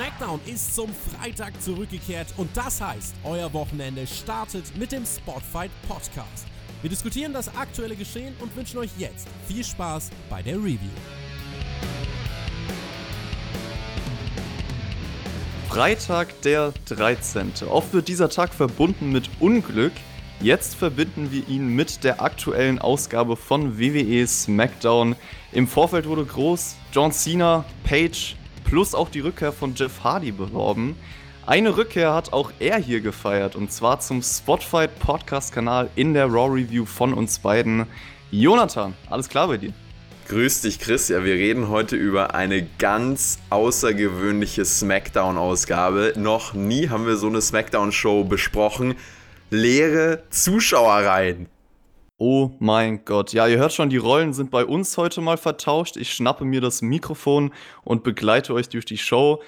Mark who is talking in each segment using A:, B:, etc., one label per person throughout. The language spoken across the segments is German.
A: SmackDown ist zum Freitag zurückgekehrt und das heißt, euer Wochenende startet mit dem Spotfight Podcast. Wir diskutieren das aktuelle Geschehen und wünschen euch jetzt viel Spaß bei der Review.
B: Freitag der 13. Oft wird dieser Tag verbunden mit Unglück. Jetzt verbinden wir ihn mit der aktuellen Ausgabe von WWE SmackDown. Im Vorfeld wurde groß John Cena, Page plus auch die Rückkehr von Jeff Hardy beworben. Eine Rückkehr hat auch er hier gefeiert und zwar zum Spotfight Podcast Kanal in der Raw Review von uns beiden. Jonathan, alles klar bei dir?
C: Grüß dich, Chris. Ja, wir reden heute über eine ganz außergewöhnliche SmackDown-Ausgabe. Noch nie haben wir so eine SmackDown-Show besprochen. Leere Zuschauerreihen.
B: Oh mein Gott. Ja, ihr hört schon, die Rollen sind bei uns heute mal vertauscht. Ich schnappe mir das Mikrofon und begleite euch durch die Show.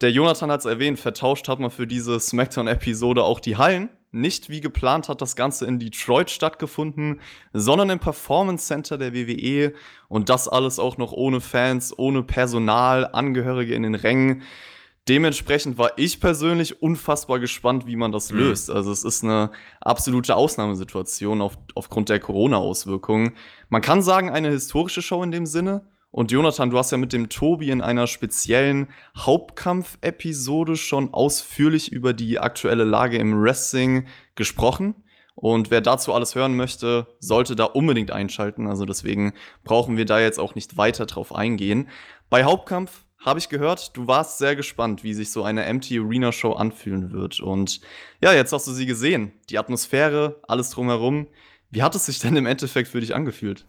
B: Der Jonathan hat es erwähnt, vertauscht hat man für diese SmackDown-Episode auch die Hallen. Nicht wie geplant hat das Ganze in Detroit stattgefunden, sondern im Performance Center der WWE und das alles auch noch ohne Fans, ohne Personal, Angehörige in den Rängen. Dementsprechend war ich persönlich unfassbar gespannt, wie man das mhm. löst. Also es ist eine absolute Ausnahmesituation auf, aufgrund der Corona-Auswirkungen. Man kann sagen, eine historische Show in dem Sinne. Und Jonathan, du hast ja mit dem Tobi in einer speziellen Hauptkampf-Episode schon ausführlich über die aktuelle Lage im Wrestling gesprochen. Und wer dazu alles hören möchte, sollte da unbedingt einschalten. Also deswegen brauchen wir da jetzt auch nicht weiter drauf eingehen. Bei Hauptkampf habe ich gehört, du warst sehr gespannt, wie sich so eine Empty Arena Show anfühlen wird. Und ja, jetzt hast du sie gesehen. Die Atmosphäre, alles drumherum. Wie hat es sich denn im Endeffekt für dich angefühlt?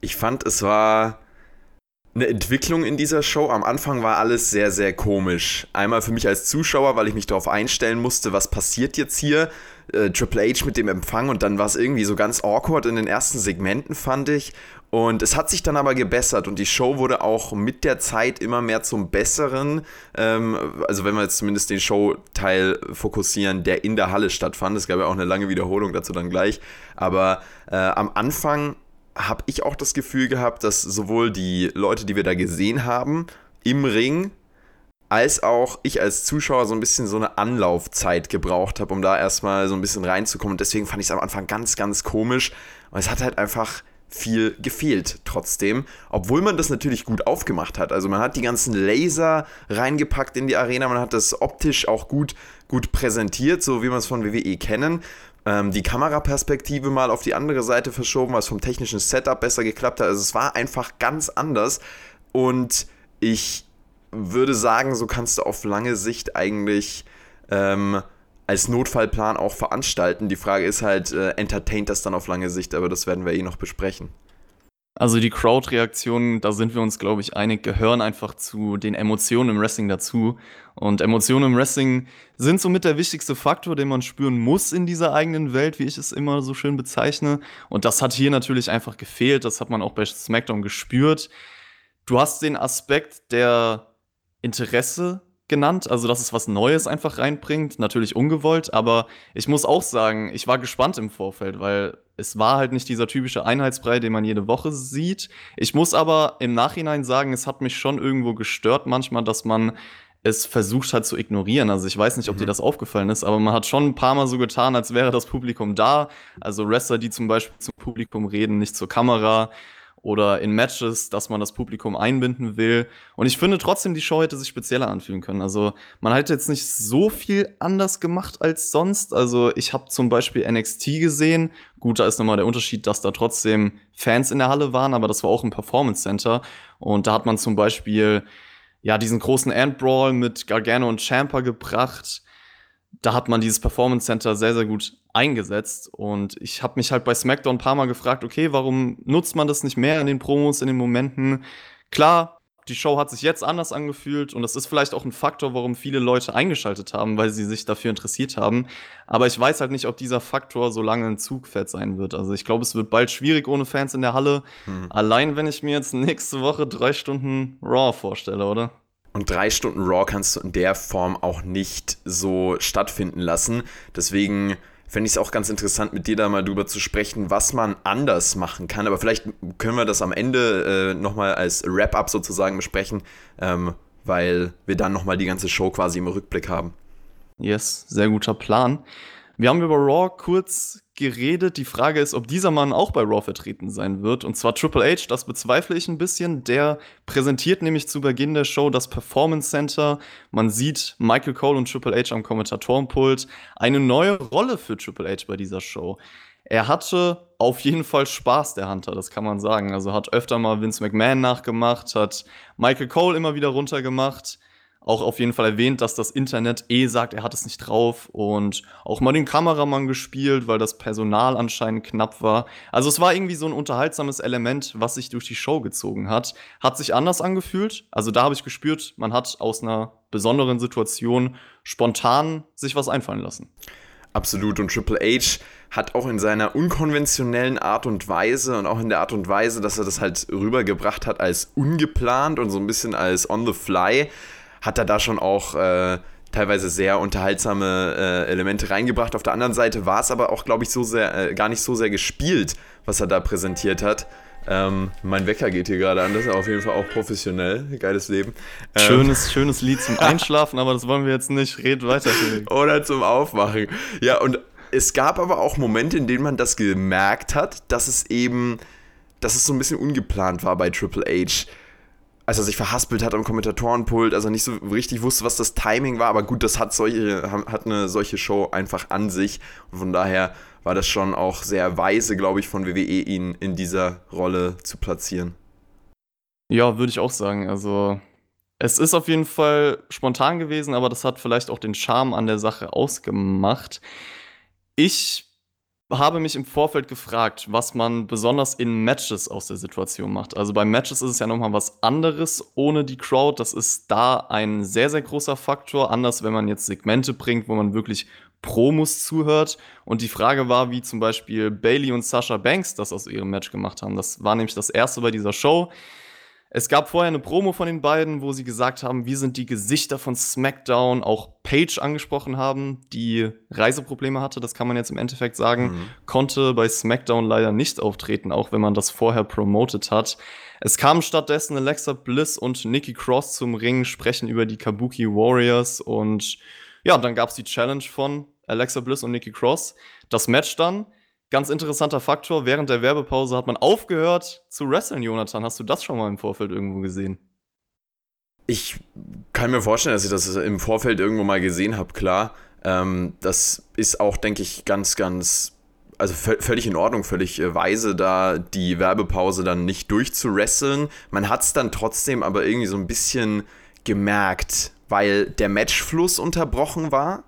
C: Ich fand, es war eine Entwicklung in dieser Show. Am Anfang war alles sehr, sehr komisch. Einmal für mich als Zuschauer, weil ich mich darauf einstellen musste, was passiert jetzt hier. Äh, Triple H mit dem Empfang und dann war es irgendwie so ganz awkward in den ersten Segmenten, fand ich. Und es hat sich dann aber gebessert und die Show wurde auch mit der Zeit immer mehr zum Besseren. Ähm, also wenn wir jetzt zumindest den Showteil fokussieren, der in der Halle stattfand. Es gab ja auch eine lange Wiederholung dazu dann gleich. Aber äh, am Anfang habe ich auch das Gefühl gehabt, dass sowohl die Leute, die wir da gesehen haben, im Ring, als auch ich als Zuschauer so ein bisschen so eine Anlaufzeit gebraucht habe, um da erstmal so ein bisschen reinzukommen. Und deswegen fand ich es am Anfang ganz, ganz komisch. Und es hat halt einfach viel gefehlt trotzdem, obwohl man das natürlich gut aufgemacht hat. Also man hat die ganzen Laser reingepackt in die Arena, man hat das optisch auch gut, gut präsentiert, so wie man es von WWE kennen ähm, die Kameraperspektive mal auf die andere Seite verschoben, was vom technischen Setup besser geklappt hat. Also es war einfach ganz anders und ich würde sagen, so kannst du auf lange Sicht eigentlich ähm, als Notfallplan auch veranstalten. Die Frage ist halt, äh, entertaint das dann auf lange Sicht, aber das werden wir eh noch besprechen.
B: Also die Crowd-Reaktionen, da sind wir uns, glaube ich, einig, gehören einfach zu den Emotionen im Wrestling dazu. Und Emotionen im Wrestling sind somit der wichtigste Faktor, den man spüren muss in dieser eigenen Welt, wie ich es immer so schön bezeichne. Und das hat hier natürlich einfach gefehlt. Das hat man auch bei SmackDown gespürt. Du hast den Aspekt der Interesse genannt, also dass es was Neues einfach reinbringt, natürlich ungewollt, aber ich muss auch sagen, ich war gespannt im Vorfeld, weil es war halt nicht dieser typische Einheitsbrei, den man jede Woche sieht. Ich muss aber im Nachhinein sagen, es hat mich schon irgendwo gestört manchmal, dass man es versucht hat zu ignorieren. Also ich weiß nicht, ob mhm. dir das aufgefallen ist, aber man hat schon ein paar Mal so getan, als wäre das Publikum da. Also Wrestler, die zum Beispiel zum Publikum reden, nicht zur Kamera oder in Matches, dass man das Publikum einbinden will. Und ich finde trotzdem, die Show hätte sich spezieller anfühlen können. Also man hat jetzt nicht so viel anders gemacht als sonst. Also ich habe zum Beispiel NXT gesehen. Gut, da ist nochmal der Unterschied, dass da trotzdem Fans in der Halle waren, aber das war auch ein Performance Center. Und da hat man zum Beispiel ja diesen großen Endbrawl mit Gargano und Champa gebracht da hat man dieses Performance Center sehr, sehr gut eingesetzt. Und ich habe mich halt bei SmackDown ein paar Mal gefragt, okay, warum nutzt man das nicht mehr in den Promos, in den Momenten? Klar, die Show hat sich jetzt anders angefühlt und das ist vielleicht auch ein Faktor, warum viele Leute eingeschaltet haben, weil sie sich dafür interessiert haben. Aber ich weiß halt nicht, ob dieser Faktor so lange ein Zugpferd sein wird. Also ich glaube, es wird bald schwierig ohne Fans in der Halle. Hm. Allein wenn ich mir jetzt nächste Woche drei Stunden Raw vorstelle, oder?
C: Und drei Stunden Raw kannst du in der Form auch nicht so stattfinden lassen. Deswegen fände ich es auch ganz interessant, mit dir da mal drüber zu sprechen, was man anders machen kann. Aber vielleicht können wir das am Ende äh, nochmal als Wrap-up sozusagen besprechen. Ähm, weil wir dann nochmal die ganze Show quasi im Rückblick haben.
B: Yes, sehr guter Plan. Wir haben über Raw kurz geredet. Die Frage ist, ob dieser Mann auch bei Raw vertreten sein wird. Und zwar Triple H, das bezweifle ich ein bisschen. Der präsentiert nämlich zu Beginn der Show das Performance Center. Man sieht Michael Cole und Triple H am Kommentatorenpult. Eine neue Rolle für Triple H bei dieser Show. Er hatte auf jeden Fall Spaß, der Hunter, das kann man sagen. Also hat öfter mal Vince McMahon nachgemacht, hat Michael Cole immer wieder runtergemacht auch auf jeden Fall erwähnt, dass das Internet eh sagt, er hat es nicht drauf und auch mal den Kameramann gespielt, weil das Personal anscheinend knapp war. Also es war irgendwie so ein unterhaltsames Element, was sich durch die Show gezogen hat. Hat sich anders angefühlt. Also da habe ich gespürt, man hat aus einer besonderen Situation spontan sich was einfallen lassen.
C: Absolut. Und Triple H hat auch in seiner unkonventionellen Art und Weise und auch in der Art und Weise, dass er das halt rübergebracht hat als ungeplant und so ein bisschen als on the fly, hat er da schon auch äh, teilweise sehr unterhaltsame äh, Elemente reingebracht. Auf der anderen Seite war es aber auch, glaube ich, so sehr, äh, gar nicht so sehr gespielt, was er da präsentiert hat. Ähm, mein Wecker geht hier gerade an, das ist auf jeden Fall auch professionell. Geiles Leben.
B: Ähm, schönes, schönes Lied zum Einschlafen, aber das wollen wir jetzt nicht. Red weiter.
C: Oder zum Aufmachen. Ja, und es gab aber auch Momente, in denen man das gemerkt hat, dass es eben, dass es so ein bisschen ungeplant war bei Triple H als er sich verhaspelt hat am Kommentatorenpult, als er nicht so richtig wusste, was das Timing war. Aber gut, das hat, solche, hat eine solche Show einfach an sich. Und von daher war das schon auch sehr weise, glaube ich, von WWE, ihn in dieser Rolle zu platzieren.
B: Ja, würde ich auch sagen. Also, es ist auf jeden Fall spontan gewesen, aber das hat vielleicht auch den Charme an der Sache ausgemacht. Ich habe mich im Vorfeld gefragt, was man besonders in Matches aus der Situation macht. Also bei Matches ist es ja nochmal was anderes ohne die Crowd. Das ist da ein sehr, sehr großer Faktor. Anders, wenn man jetzt Segmente bringt, wo man wirklich Promos zuhört. Und die Frage war, wie zum Beispiel Bailey und Sasha Banks das aus ihrem Match gemacht haben. Das war nämlich das erste bei dieser Show. Es gab vorher eine Promo von den beiden, wo sie gesagt haben, wir sind die Gesichter von SmackDown, auch Paige angesprochen haben, die Reiseprobleme hatte, das kann man jetzt im Endeffekt sagen, mhm. konnte bei SmackDown leider nicht auftreten, auch wenn man das vorher promotet hat. Es kamen stattdessen Alexa Bliss und Nikki Cross zum Ring, sprechen über die Kabuki Warriors und ja, dann gab es die Challenge von Alexa Bliss und Nikki Cross. Das Match dann Ganz interessanter Faktor, während der Werbepause hat man aufgehört zu wresteln, Jonathan. Hast du das schon mal im Vorfeld irgendwo gesehen?
C: Ich kann mir vorstellen, dass ich das im Vorfeld irgendwo mal gesehen habe, klar. Ähm, das ist auch, denke ich, ganz, ganz, also völlig in Ordnung, völlig äh, weise, da die Werbepause dann nicht durchzuwresteln. Man hat es dann trotzdem aber irgendwie so ein bisschen gemerkt, weil der Matchfluss unterbrochen war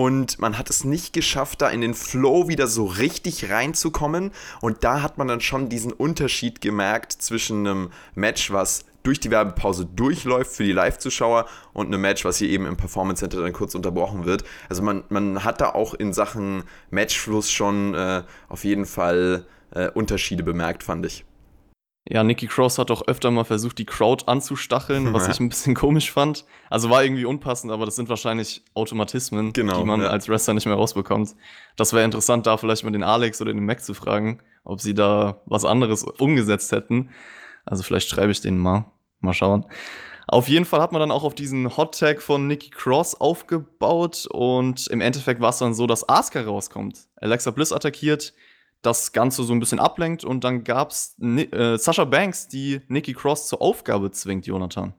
C: und man hat es nicht geschafft, da in den Flow wieder so richtig reinzukommen. Und da hat man dann schon diesen Unterschied gemerkt zwischen einem Match, was durch die Werbepause durchläuft für die Live-Zuschauer und einem Match, was hier eben im Performance Center dann kurz unterbrochen wird. Also man, man hat da auch in Sachen Matchfluss schon äh, auf jeden Fall äh, Unterschiede bemerkt, fand ich.
B: Ja, Nikki Cross hat auch öfter mal versucht, die Crowd anzustacheln, was ja. ich ein bisschen komisch fand. Also war irgendwie unpassend, aber das sind wahrscheinlich Automatismen, genau, die man ja. als Wrestler nicht mehr rausbekommt. Das wäre interessant, da vielleicht mal den Alex oder den Mac zu fragen, ob sie da was anderes umgesetzt hätten. Also vielleicht schreibe ich denen mal. Mal schauen. Auf jeden Fall hat man dann auch auf diesen Hot Tag von Nikki Cross aufgebaut und im Endeffekt war es dann so, dass Asuka rauskommt. Alexa Bliss attackiert, das Ganze so ein bisschen ablenkt und dann gab's äh, Sasha Banks, die Nikki Cross zur Aufgabe zwingt, Jonathan.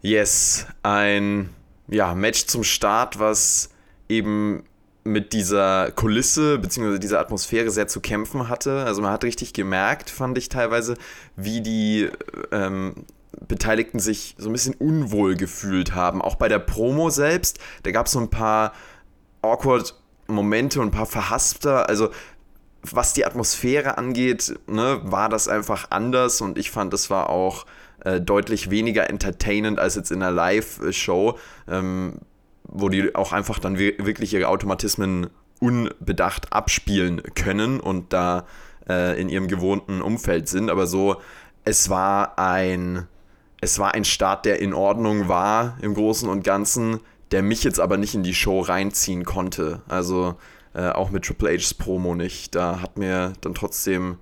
C: Yes, ein ja, Match zum Start, was eben mit dieser Kulisse bzw. dieser Atmosphäre sehr zu kämpfen hatte. Also man hat richtig gemerkt, fand ich teilweise, wie die ähm, Beteiligten sich so ein bisschen unwohl gefühlt haben. Auch bei der Promo selbst, da gab es so ein paar awkward Momente und ein paar verhaspter. Also was die Atmosphäre angeht, ne, war das einfach anders und ich fand, das war auch äh, deutlich weniger entertainend als jetzt in einer Live-Show, ähm, wo die auch einfach dann wirklich ihre Automatismen unbedacht abspielen können und da äh, in ihrem gewohnten Umfeld sind. Aber so, es war ein, es war ein Start, der in Ordnung war im Großen und Ganzen, der mich jetzt aber nicht in die Show reinziehen konnte. Also äh, auch mit Triple H's Promo nicht. Da hat mir dann trotzdem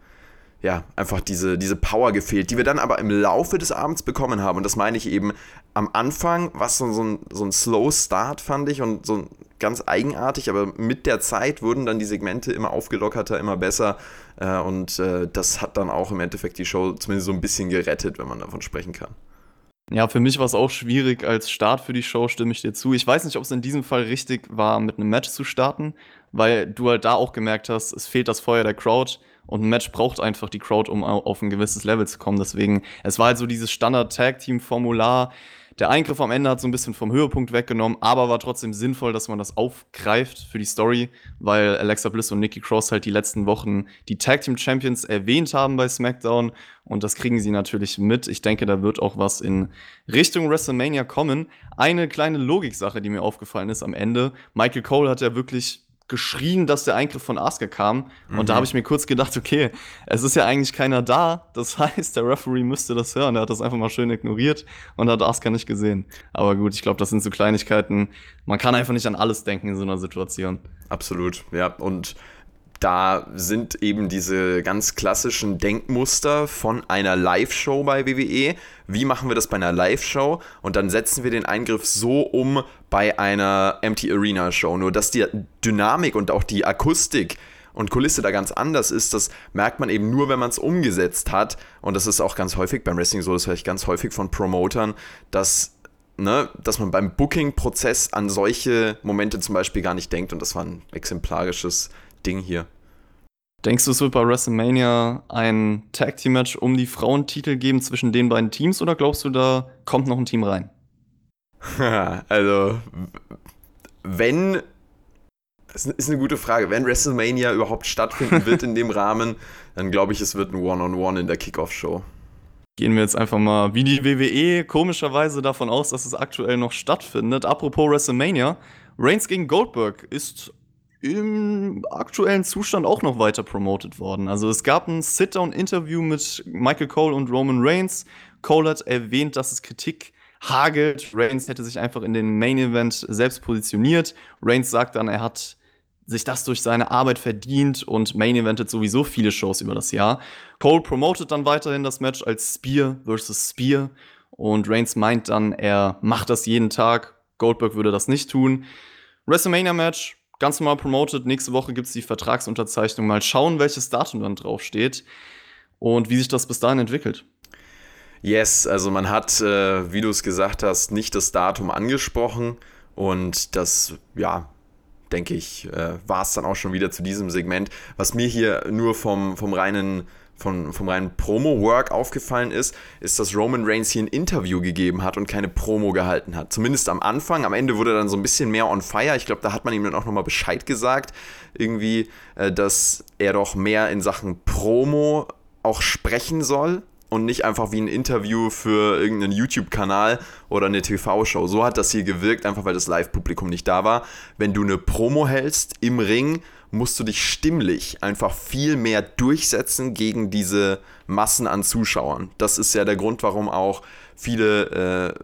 C: ja, einfach diese, diese Power gefehlt, die wir dann aber im Laufe des Abends bekommen haben. Und das meine ich eben am Anfang war es so, so, ein, so ein Slow Start, fand ich, und so ganz eigenartig, aber mit der Zeit wurden dann die Segmente immer aufgelockerter, immer besser. Äh, und äh, das hat dann auch im Endeffekt die Show zumindest so ein bisschen gerettet, wenn man davon sprechen kann.
B: Ja, für mich war es auch schwierig als Start für die Show, stimme ich dir zu. Ich weiß nicht, ob es in diesem Fall richtig war, mit einem Match zu starten, weil du halt da auch gemerkt hast, es fehlt das Feuer der Crowd und ein Match braucht einfach die Crowd, um auf ein gewisses Level zu kommen. Deswegen, es war halt so dieses Standard-Tag-Team-Formular, der Eingriff am Ende hat so ein bisschen vom Höhepunkt weggenommen, aber war trotzdem sinnvoll, dass man das aufgreift für die Story, weil Alexa Bliss und Nikki Cross halt die letzten Wochen die Tag Team Champions erwähnt haben bei SmackDown und das kriegen sie natürlich mit. Ich denke, da wird auch was in Richtung WrestleMania kommen. Eine kleine Logiksache, die mir aufgefallen ist am Ende. Michael Cole hat ja wirklich geschrien, dass der Eingriff von Asuka kam. Und mhm. da habe ich mir kurz gedacht, okay, es ist ja eigentlich keiner da. Das heißt, der Referee müsste das hören. Er hat das einfach mal schön ignoriert und hat Asuka nicht gesehen. Aber gut, ich glaube, das sind so Kleinigkeiten. Man kann einfach nicht an alles denken in so einer Situation.
C: Absolut, ja. Und da sind eben diese ganz klassischen Denkmuster von einer Live-Show bei WWE. Wie machen wir das bei einer Live-Show? Und dann setzen wir den Eingriff so um bei einer Empty Arena Show. Nur dass die Dynamik und auch die Akustik und Kulisse da ganz anders ist, das merkt man eben nur, wenn man es umgesetzt hat. Und das ist auch ganz häufig beim Wrestling so, das höre ich ganz häufig von Promotern, dass Ne, dass man beim Booking-Prozess an solche Momente zum Beispiel gar nicht denkt. Und das war ein exemplarisches Ding hier.
B: Denkst du, es wird bei WrestleMania ein Tag Team Match um die Frauentitel geben zwischen den beiden Teams oder glaubst du, da kommt noch ein Team rein?
C: also, wenn. Das ist eine gute Frage. Wenn WrestleMania überhaupt stattfinden wird in dem Rahmen, dann glaube ich, es wird ein One-on-One -on -One in der Kickoff-Show.
B: Gehen wir jetzt einfach mal wie die WWE komischerweise davon aus, dass es aktuell noch stattfindet. Apropos WrestleMania, Reigns gegen Goldberg ist im aktuellen Zustand auch noch weiter promoted worden. Also es gab ein Sit-Down-Interview mit Michael Cole und Roman Reigns. Cole hat erwähnt, dass es Kritik hagelt. Reigns hätte sich einfach in den Main Event selbst positioniert. Reigns sagt dann, er hat sich das durch seine Arbeit verdient und Main Eventet sowieso viele Shows über das Jahr. Cole promotet dann weiterhin das Match als Spear versus Spear und Reigns meint dann, er macht das jeden Tag. Goldberg würde das nicht tun. WrestleMania Match ganz normal promoted. Nächste Woche gibt es die Vertragsunterzeichnung. Mal schauen, welches Datum dann draufsteht und wie sich das bis dahin entwickelt.
C: Yes, also man hat, äh, wie du es gesagt hast, nicht das Datum angesprochen und das, ja, denke ich, äh, war es dann auch schon wieder zu diesem Segment. Was mir hier nur vom, vom reinen von, vom reinen Promo-Work aufgefallen ist, ist, dass Roman Reigns hier ein Interview gegeben hat und keine Promo gehalten hat. Zumindest am Anfang. Am Ende wurde er dann so ein bisschen mehr on fire. Ich glaube, da hat man ihm dann auch nochmal Bescheid gesagt. Irgendwie, äh, dass er doch mehr in Sachen Promo auch sprechen soll und nicht einfach wie ein Interview für irgendeinen YouTube-Kanal oder eine TV-Show. So hat das hier gewirkt, einfach weil das Live-Publikum nicht da war. Wenn du eine Promo hältst im Ring musst du dich stimmlich einfach viel mehr durchsetzen gegen diese Massen an Zuschauern. Das ist ja der Grund, warum auch viele äh,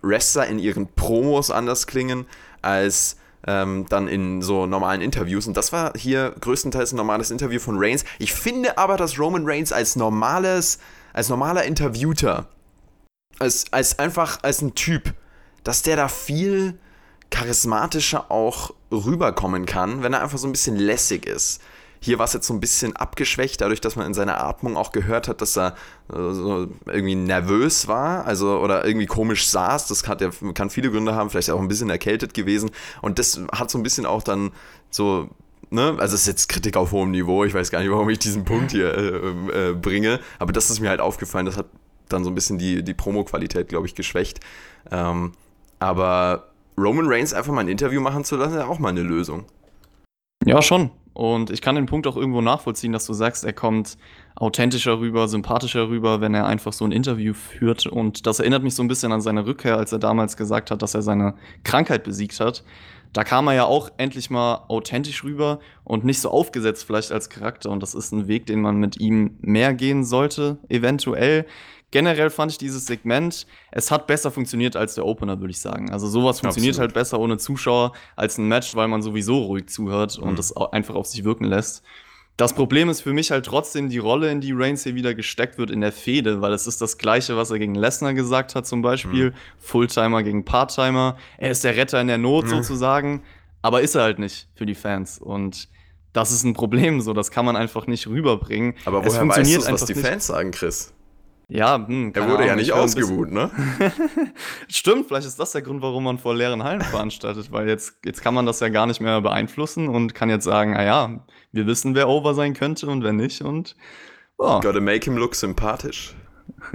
C: Wrestler in ihren Promos anders klingen als ähm, dann in so normalen Interviews. Und das war hier größtenteils ein normales Interview von Reigns. Ich finde aber, dass Roman Reigns als normales, als normaler Interviewter, als, als einfach als ein Typ, dass der da viel charismatischer auch rüberkommen kann, wenn er einfach so ein bisschen lässig ist. Hier war es jetzt so ein bisschen abgeschwächt, dadurch, dass man in seiner Atmung auch gehört hat, dass er äh, so irgendwie nervös war, also oder irgendwie komisch saß. Das hat, kann viele Gründe haben, vielleicht auch ein bisschen erkältet gewesen. Und das hat so ein bisschen auch dann so Ne? Also es ist jetzt Kritik auf hohem Niveau. Ich weiß gar nicht, warum ich diesen Punkt hier äh, äh, bringe. Aber das ist mir halt aufgefallen. Das hat dann so ein bisschen die, die Promo-Qualität, glaube ich, geschwächt. Ähm, aber Roman Reigns einfach mal ein Interview machen zu lassen, ist ja auch mal eine Lösung.
B: Ja, schon. Und ich kann den Punkt auch irgendwo nachvollziehen, dass du sagst, er kommt authentischer rüber, sympathischer rüber, wenn er einfach so ein Interview führt. Und das erinnert mich so ein bisschen an seine Rückkehr, als er damals gesagt hat, dass er seine Krankheit besiegt hat. Da kam er ja auch endlich mal authentisch rüber und nicht so aufgesetzt vielleicht als Charakter. Und das ist ein Weg, den man mit ihm mehr gehen sollte, eventuell generell fand ich dieses Segment, es hat besser funktioniert als der Opener, würde ich sagen. Also sowas funktioniert Absolut. halt besser ohne Zuschauer als ein Match, weil man sowieso ruhig zuhört mhm. und das einfach auf sich wirken lässt. Das Problem ist für mich halt trotzdem die Rolle, in die Reigns hier wieder gesteckt wird in der Fehde, weil es ist das Gleiche, was er gegen Lesnar gesagt hat, zum Beispiel. Mhm. Fulltimer gegen Parttimer. Er ist der Retter in der Not mhm. sozusagen, aber ist er halt nicht für die Fans. Und das ist ein Problem, so das kann man einfach nicht rüberbringen.
C: Aber woher weißt du, was die nicht. Fans sagen, Chris?
B: Ja, hm,
C: er wurde Ahnung, ja nicht ausgebuht, ne?
B: Stimmt, vielleicht ist das der Grund, warum man vor leeren Hallen veranstaltet, weil jetzt, jetzt kann man das ja gar nicht mehr beeinflussen und kann jetzt sagen, naja, wir wissen, wer over sein könnte und wer nicht und
C: oh. Gotta make him look sympathisch.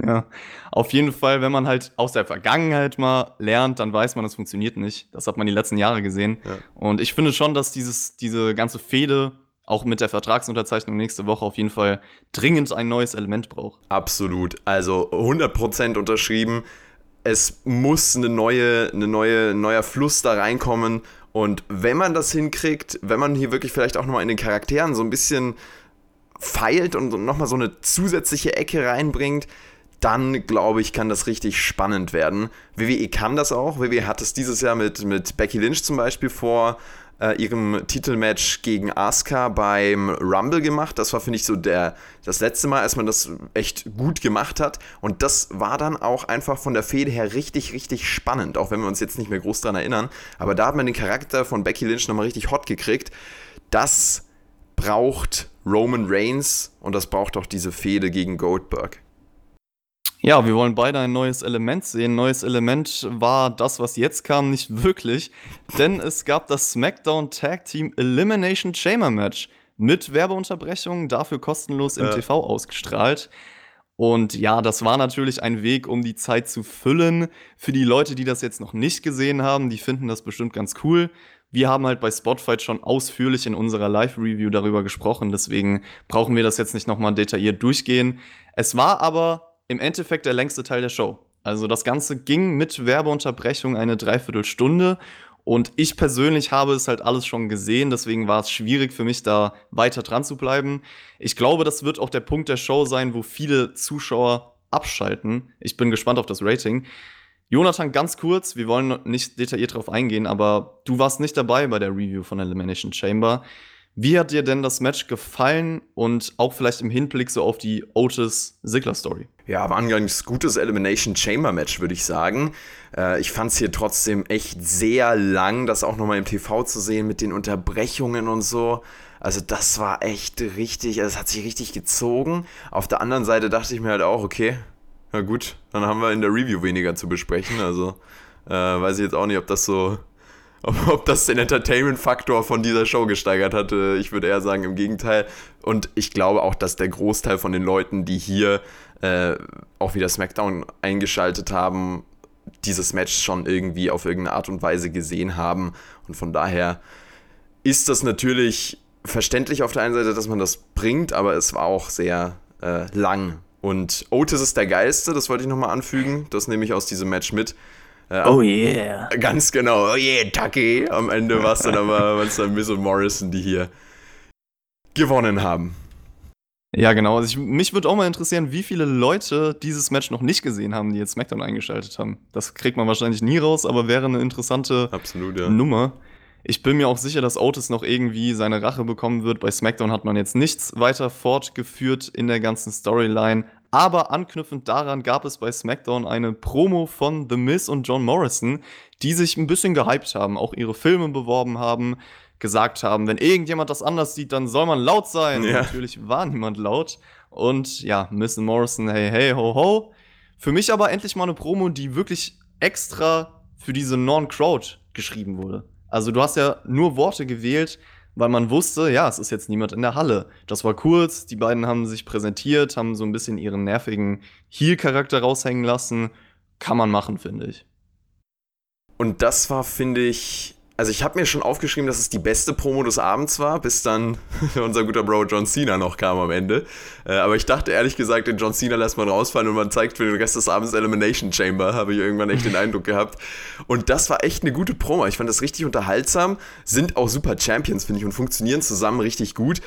B: Ja, auf jeden Fall, wenn man halt aus der Vergangenheit mal lernt, dann weiß man, das funktioniert nicht. Das hat man die letzten Jahre gesehen. Ja. Und ich finde schon, dass dieses, diese ganze Fehde auch mit der Vertragsunterzeichnung nächste Woche auf jeden Fall dringend ein neues Element braucht.
C: Absolut. Also 100% unterschrieben. Es muss eine neue, eine neue, ein neuer Fluss da reinkommen. Und wenn man das hinkriegt, wenn man hier wirklich vielleicht auch nochmal in den Charakteren so ein bisschen feilt und nochmal so eine zusätzliche Ecke reinbringt, dann glaube ich, kann das richtig spannend werden. WWE kann das auch. WWE hat es dieses Jahr mit, mit Becky Lynch zum Beispiel vor äh, ihrem Titelmatch gegen Asuka beim Rumble gemacht. Das war, finde ich, so der, das letzte Mal, als man das echt gut gemacht hat. Und das war dann auch einfach von der Fehde her richtig, richtig spannend, auch wenn wir uns jetzt nicht mehr groß dran erinnern. Aber da hat man den Charakter von Becky Lynch nochmal richtig hot gekriegt. Das braucht Roman Reigns und das braucht auch diese Fehde gegen Goldberg.
B: Ja, wir wollen beide ein neues Element sehen. Neues Element war das, was jetzt kam, nicht wirklich, denn es gab das SmackDown Tag Team Elimination Chamber Match mit Werbeunterbrechungen, dafür kostenlos im ja. TV ausgestrahlt. Und ja, das war natürlich ein Weg, um die Zeit zu füllen. Für die Leute, die das jetzt noch nicht gesehen haben, die finden das bestimmt ganz cool. Wir haben halt bei Spotfight schon ausführlich in unserer Live-Review darüber gesprochen, deswegen brauchen wir das jetzt nicht nochmal detailliert durchgehen. Es war aber im Endeffekt der längste Teil der Show. Also das Ganze ging mit Werbeunterbrechung eine Dreiviertelstunde und ich persönlich habe es halt alles schon gesehen, deswegen war es schwierig für mich da weiter dran zu bleiben. Ich glaube, das wird auch der Punkt der Show sein, wo viele Zuschauer abschalten. Ich bin gespannt auf das Rating. Jonathan, ganz kurz, wir wollen nicht detailliert drauf eingehen, aber du warst nicht dabei bei der Review von Elimination Chamber. Wie hat dir denn das Match gefallen und auch vielleicht im Hinblick so auf die Otis-Sigler-Story?
C: Ja, war ein ganz gutes Elimination Chamber Match, würde ich sagen. Äh, ich fand es hier trotzdem echt sehr lang, das auch nochmal im TV zu sehen mit den Unterbrechungen und so. Also das war echt richtig, also es hat sich richtig gezogen. Auf der anderen Seite dachte ich mir halt auch, okay, na gut, dann haben wir in der Review weniger zu besprechen. Also äh, weiß ich jetzt auch nicht, ob das so ob das den Entertainment-Faktor von dieser Show gesteigert hatte. Ich würde eher sagen, im Gegenteil. Und ich glaube auch, dass der Großteil von den Leuten, die hier äh, auch wieder SmackDown eingeschaltet haben, dieses Match schon irgendwie auf irgendeine Art und Weise gesehen haben. Und von daher ist das natürlich verständlich auf der einen Seite, dass man das bringt, aber es war auch sehr äh, lang. Und Otis ist der Geilste, das wollte ich nochmal anfügen. Das nehme ich aus diesem Match mit.
B: Ja, oh yeah.
C: Ganz genau. Oh yeah, Tucky. Am Ende war es dann aber dann Miss und Morrison, die hier gewonnen haben.
B: Ja, genau. Also ich, mich würde auch mal interessieren, wie viele Leute dieses Match noch nicht gesehen haben, die jetzt SmackDown eingeschaltet haben. Das kriegt man wahrscheinlich nie raus, aber wäre eine interessante
C: Absolut, ja.
B: Nummer. Ich bin mir auch sicher, dass Otis noch irgendwie seine Rache bekommen wird. Bei SmackDown hat man jetzt nichts weiter fortgeführt in der ganzen Storyline. Aber anknüpfend daran gab es bei SmackDown eine Promo von The Miz und John Morrison, die sich ein bisschen gehypt haben, auch ihre Filme beworben haben, gesagt haben, wenn irgendjemand das anders sieht, dann soll man laut sein. Ja. Natürlich war niemand laut. Und ja, und Morrison, hey, hey, ho, ho. Für mich aber endlich mal eine Promo, die wirklich extra für diese Non-Crowd geschrieben wurde. Also du hast ja nur Worte gewählt, weil man wusste, ja, es ist jetzt niemand in der Halle. Das war kurz, die beiden haben sich präsentiert, haben so ein bisschen ihren nervigen Heel-Charakter raushängen lassen. Kann man machen, finde ich.
C: Und das war, finde ich, also ich habe mir schon aufgeschrieben, dass es die beste Promo des Abends war, bis dann unser guter Bro John Cena noch kam am Ende. Äh, aber ich dachte ehrlich gesagt, den John Cena lässt man rausfallen und man zeigt für den Rest des Abends Elimination Chamber, habe ich irgendwann echt den Eindruck gehabt. Und das war echt eine gute Promo. Ich fand das richtig unterhaltsam, sind auch super Champions, finde ich, und funktionieren zusammen richtig gut.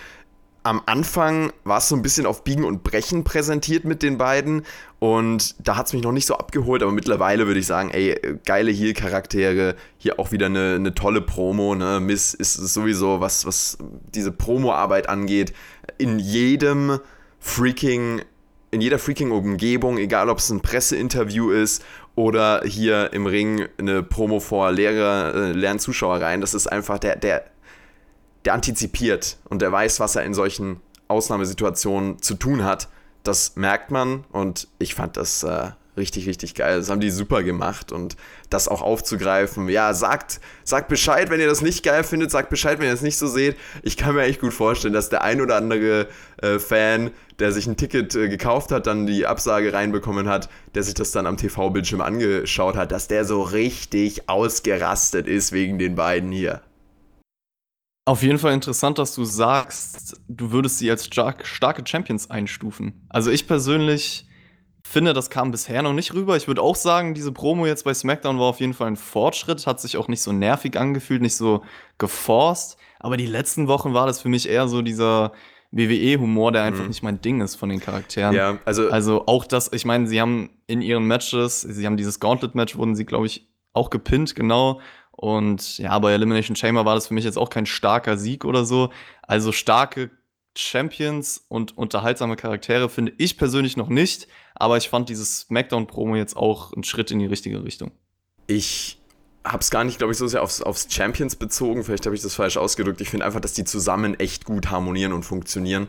C: Am Anfang war es so ein bisschen auf Biegen und Brechen präsentiert mit den beiden und da hat es mich noch nicht so abgeholt, aber mittlerweile würde ich sagen, ey, geile Heal-Charaktere, hier auch wieder eine, eine tolle Promo, ne? Miss ist sowieso, was, was diese Promo-Arbeit angeht, in jedem freaking, in jeder freaking Umgebung, egal ob es ein Presseinterview ist oder hier im Ring eine Promo vor leere, äh, leeren Zuschauer rein, das ist einfach der, der der antizipiert und der weiß, was er in solchen Ausnahmesituationen zu tun hat. Das merkt man und ich fand das äh, richtig, richtig geil. Das haben die super gemacht und das auch aufzugreifen. Ja, sagt, sagt Bescheid, wenn ihr das nicht geil findet, sagt Bescheid, wenn ihr das nicht so seht. Ich kann mir echt gut vorstellen, dass der ein oder andere äh, Fan, der sich ein Ticket äh, gekauft hat, dann die Absage reinbekommen hat, der sich das dann am TV-Bildschirm angeschaut hat, dass der so richtig ausgerastet ist wegen den beiden hier.
B: Auf jeden Fall interessant, dass du sagst, du würdest sie als stark, starke Champions einstufen. Also ich persönlich finde, das kam bisher noch nicht rüber. Ich würde auch sagen, diese Promo jetzt bei SmackDown war auf jeden Fall ein Fortschritt, hat sich auch nicht so nervig angefühlt, nicht so geforst. Aber die letzten Wochen war das für mich eher so dieser WWE-Humor, der einfach mhm. nicht mein Ding ist von den Charakteren.
C: Ja, also,
B: also auch das, ich meine, sie haben in ihren Matches, sie haben dieses Gauntlet-Match, wurden sie, glaube ich, auch gepinnt, genau. Und ja, bei Elimination Chamber war das für mich jetzt auch kein starker Sieg oder so. Also starke Champions und unterhaltsame Charaktere finde ich persönlich noch nicht, aber ich fand dieses SmackDown-Promo jetzt auch einen Schritt in die richtige Richtung.
C: Ich habe es gar nicht, glaube ich, so sehr aufs, aufs Champions bezogen. Vielleicht habe ich das falsch ausgedrückt. Ich finde einfach, dass die zusammen echt gut harmonieren und funktionieren.